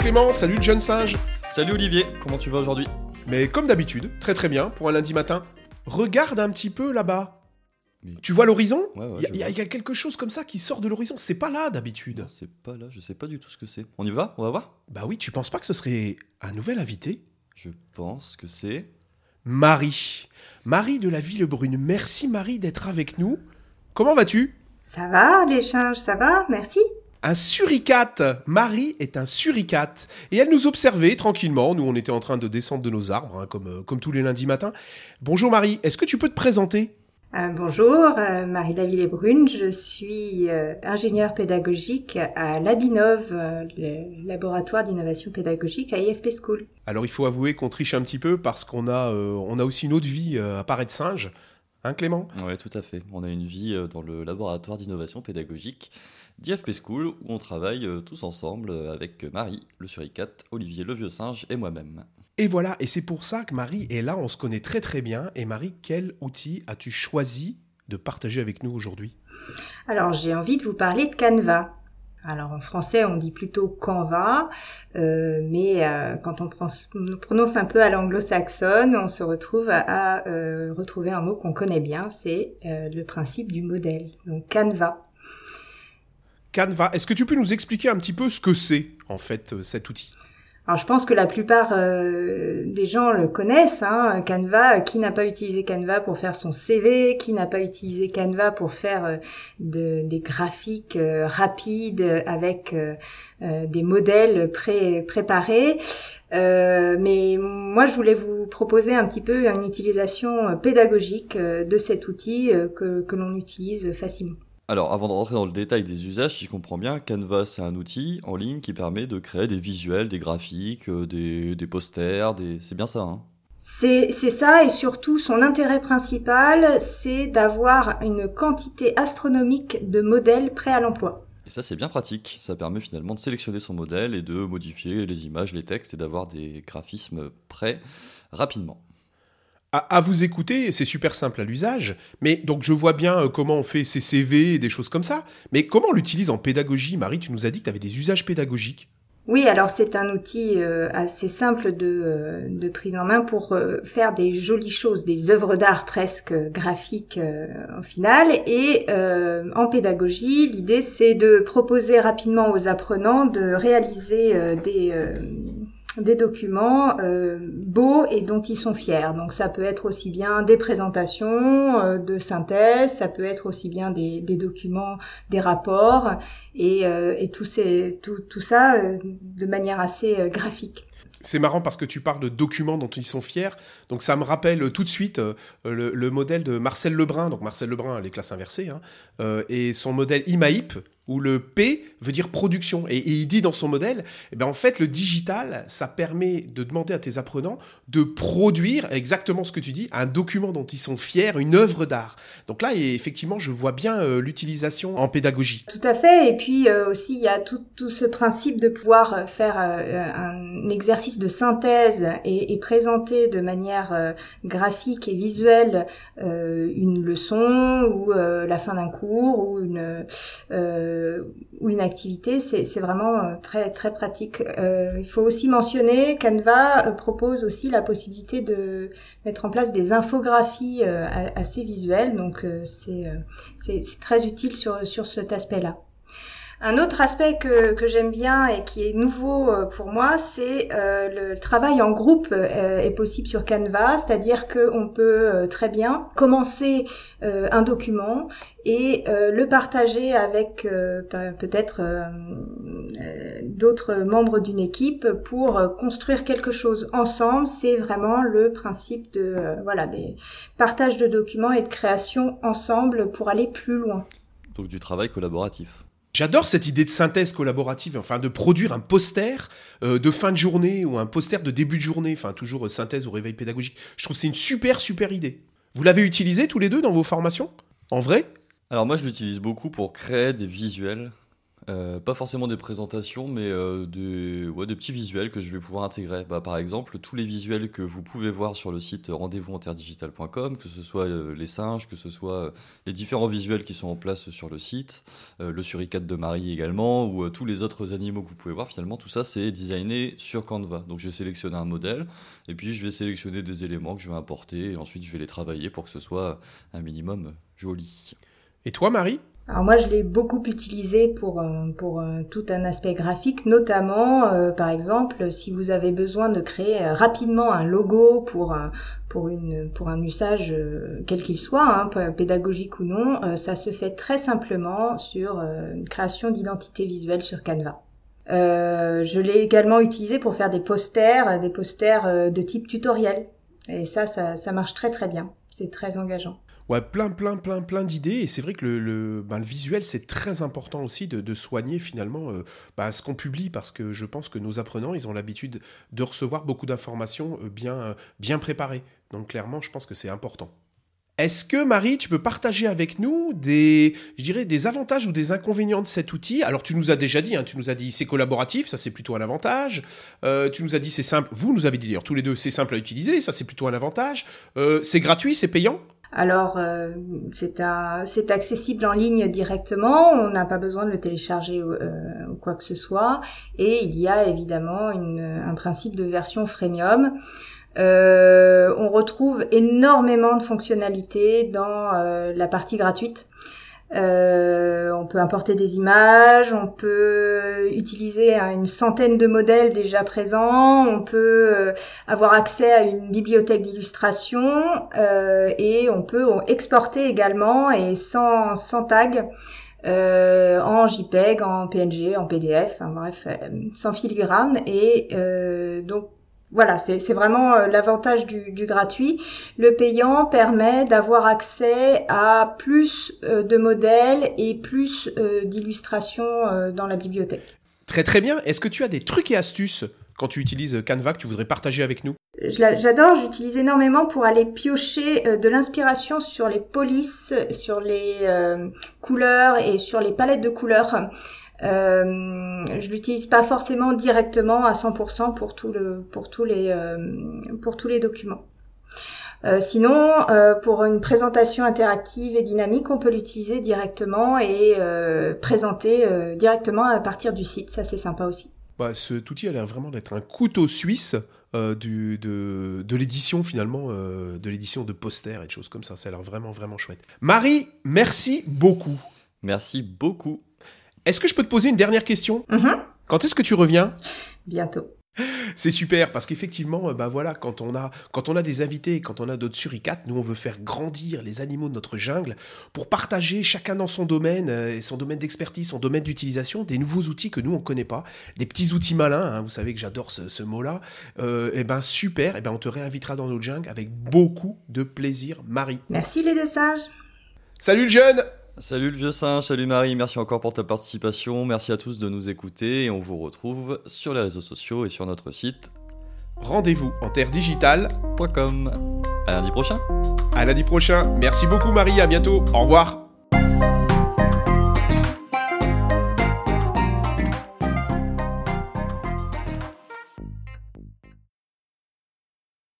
Clément, salut le jeune singe. Salut Olivier, comment tu vas aujourd'hui? Mais comme d'habitude, très très bien pour un lundi matin. Regarde un petit peu là-bas. Mais- Tu vois l'horizon? Ouais, ouais, Il y, y a- quelque chose comme ça qui sort de l'horizon. C'est pas là d'habitude. C'est pas là, je sais pas du tout ce que c'est. On y va? On va voir? Bah oui, tu penses pas que ce serait un nouvel invité? Je pense que c'est. Marie. Marie de la Ville Brune. Merci Marie d'être avec nous. Comment vas-tu? Ça va, l'échange, ça va, merci. Un suricate. Marie est un suricate. Et elle nous observait tranquillement. Nous, on était en train de descendre de nos arbres, hein, comme, euh, comme tous les lundis matins. Bonjour Marie, est-ce que tu peux te présenter? Euh, bonjour, euh, Marie Laville Brune, je suis euh, ingénieure pédagogique à l'Abinov, le laboratoire d'innovation pédagogique à IFP School. Alors il faut avouer qu'on triche un petit peu parce qu'on a, on a aussi une autre vie à part être singe. Hein Clément? Ouais, tout à fait. On a une vie euh, dans le laboratoire d'innovation pédagogique d'IFP School où on travaille euh, tous ensemble euh, avec Marie, le suricate, Olivier, le vieux singe et moi-même. Et voilà, et c'est pour ça que Marie est là, on se connaît très très bien. Et Marie, quel outil as-tu choisi de partager avec nous aujourd'hui? Alors j'ai envie de vous parler de Canva. Alors en français on dit plutôt Canva, euh, mais euh, quand on prononce, on prononce un peu à l'anglo-saxonne, on se retrouve à, euh, retrouver un mot qu'on connaît bien, c'est euh, le principe du modèle. Donc Canva. Canva, est-ce que tu peux nous expliquer un petit peu ce que c'est en fait cet outil? Alors je pense que la plupart euh, des gens le connaissent, hein, Canva. Qui n'a pas utilisé Canva pour faire son CV Qui n'a pas utilisé Canva pour faire euh, de- des graphiques euh, rapides avec des modèles pré préparés mais moi, je voulais vous proposer un petit peu une utilisation pédagogique de cet outil que l'on utilise facilement. Alors, avant de rentrer dans le détail des usages, si je comprends bien, Canva, c'est un outil en ligne qui permet de créer des visuels, des graphiques, euh, des, des posters, des... c'est bien ça, hein C'est c'est ça, et surtout son intérêt principal, c'est d'avoir une quantité astronomique de modèles prêts à l'emploi. Et ça, c'est bien pratique. Ça permet finalement de sélectionner son modèle et de modifier les images, les textes et d'avoir des graphismes prêts rapidement. À, vous écouter, c'est super simple à l'usage, mais donc je vois bien euh, comment on fait ses CV et des choses comme ça, mais comment on l'utilise en pédagogie? Marie, tu nous as dit que tu avais des usages pédagogiques. Oui, alors c'est un outil euh, assez simple de, euh, de prise en main pour faire des jolies choses, des œuvres d'art presque graphiques au final. Et en pédagogie, l'idée c'est de proposer rapidement aux apprenants de réaliser des, des documents euh, beaux et dont ils sont fiers. Donc ça peut être aussi bien des présentations euh, de synthèse, ça peut être aussi bien des, documents, des rapports et, euh, tout, ces, tout, tout ça de manière assez graphique. C'est marrant parce que tu parles de documents dont ils sont fiers, donc ça me rappelle tout de suite le, le modèle de Marcel Lebrun, donc Marcel Lebrun, les classes inversées, hein, et son modèle IMAIP, où le P veut dire production. Et, il dit dans son modèle, eh ben en fait, le digital, ça permet de demander à tes apprenants de produire exactement ce que tu dis, un document dont ils sont fiers, une œuvre d'art. Donc là, effectivement, je vois bien euh, l'utilisation en pédagogie. Tout à fait. Et puis euh, aussi, il y a tout, ce principe de pouvoir euh, faire un exercice de synthèse et, présenter de manière graphique et visuelle une leçon ou la fin d'un cours ou une ou une activité. C'est vraiment euh, très très pratique. Euh, il faut aussi mentionner Canva euh, propose aussi la possibilité de mettre en place des infographies euh, assez visuelles. Donc euh, euh, c'est très utile sur, sur cet aspect-là. Un autre aspect que, que j'aime bien et qui est nouveau euh, pour moi, c'est euh, le travail en groupe euh, est possible sur Canva, c'est-à-dire qu'on peut très bien commencer un document et le partager avec pe- peut-être d'autres membres d'une équipe pour construire quelque chose ensemble. C'est vraiment le principe de voilà des partages de documents et de création ensemble pour aller plus loin. Donc du travail collaboratif. J'adore cette idée de synthèse collaborative, enfin de produire un poster euh, de fin de journée ou un poster de début de journée, enfin toujours euh, synthèse ou réveil pédagogique. Je trouve que c'est une super super idée. Vous l'avez utilisé tous les deux dans vos formations? En vrai? Alors moi, je l'utilise beaucoup pour créer des visuels Euh, pas forcément des présentations, mais euh, des, petits visuels que je vais pouvoir intégrer. Bah, par exemple, tous les visuels que vous pouvez voir sur le site rendez-vous que ce soit euh, les singes, que ce soit les différents visuels qui sont en place sur le site, le suricate de Marie également, ou tous les autres animaux que vous pouvez voir, finalement, tout ça c'est designé sur Canva. Donc j'ai sélectionné un modèle, et puis je vais sélectionner des éléments que je vais importer, et ensuite je vais les travailler pour que ce soit un minimum joli. Et toi, Marie? Alors moi, je l'ai beaucoup utilisé pour euh, pour euh, tout un aspect graphique, notamment, euh, par exemple, si vous avez besoin de créer rapidement un logo pour pour une pour un usage quel qu'il soit, hein, pédagogique ou non, ça se fait très simplement sur une création d'identité visuelle sur Canva. je l'ai également utilisé pour faire des posters, des posters de type tutoriel. Et ça, ça, ça marche très très bien. C'est très engageant. Ouais, plein, plein, plein, plein d'idées. Et c'est vrai que le, le, ben, visuel, c'est très important aussi de, de soigner finalement euh, ben, ce qu'on publie parce que je pense que nos apprenants, ils ont l'habitude de recevoir beaucoup d'informations euh, bien, bien préparées. Donc clairement, je pense que c'est important. Est-ce que Marie, tu peux partager avec nous des, je dirais, des avantages ou des inconvénients de cet outil? Alors tu nous as déjà dit, hein, tu nous as dit c'est collaboratif, ça c'est plutôt un avantage. Euh, tu nous as dit c'est simple, vous nous avez dit d'ailleurs tous les deux c'est simple à utiliser, ça c'est plutôt un avantage. Euh, c'est gratuit, c'est payant? Alors, euh, c'est accessible en ligne directement, on n'a pas besoin de le télécharger euh, ou quoi que ce soit. Et il y a évidemment un principe de version freemium. Euh, on retrouve énormément de fonctionnalités dans la partie gratuite. Euh, on peut importer des images, on peut utiliser une centaine de modèles déjà présents, on peut euh, avoir accès à une bibliothèque d'illustration euh, et on peut exporter également et sans, sans tag en JPEG, en PNG, en PDF, enfin, bref, sans filigrane et donc voilà, c'est vraiment euh, l'avantage du, gratuit. Le payant permet d'avoir accès à plus euh, de modèles et plus euh, d'illustrations dans la bibliothèque. Très très bien. Est-ce que tu as des trucs et astuces quand tu utilises Canva que tu voudrais partager avec nous? J'adore, j'utilise énormément pour aller piocher de l'inspiration sur les polices, sur les couleurs et sur les palettes de couleurs. Euh, je l'utilise pas forcément directement à 100% pour tout le pour tous les euh, pour tous les documents. Euh, sinon, euh, pour une présentation interactive et dynamique, on peut l'utiliser directement et euh, présenter euh, directement à partir du site. Ça, c'est sympa aussi. Bah, cet outil a l'air vraiment d'être un couteau suisse du, de, de l'édition finalement, de l'édition de posters et de choses comme ça. Ça a l'air vraiment, vraiment chouette. Marie, merci beaucoup. Merci beaucoup. Est-ce que je peux te poser une dernière question? Mm-hmm. Quand est-ce que tu reviens? Bientôt. C'est super parce qu'effectivement, bah voilà, quand on a quand on a des invités, quand on a d'autres suricates, nous on veut faire grandir les animaux de notre jungle pour partager chacun dans son domaine euh, et son domaine d'expertise, son domaine d'utilisation, des nouveaux outils que nous on connaît pas, des petits outils malins. Hein, vous savez que j'adore ce, mot-là. et euh, eh ben super, et eh ben on te réinvitera dans notre jungle avec beaucoup de plaisir, Marie. Merci les deux sages. Salut le jeune. Salut le vieux singe, salut Marie, merci encore pour ta participation, merci à tous de nous écouter et on vous retrouve sur les réseaux sociaux et sur notre site rendez-vous en terre digitale.com. À lundi prochain. À lundi prochain. Merci beaucoup Marie, à bientôt. Au revoir.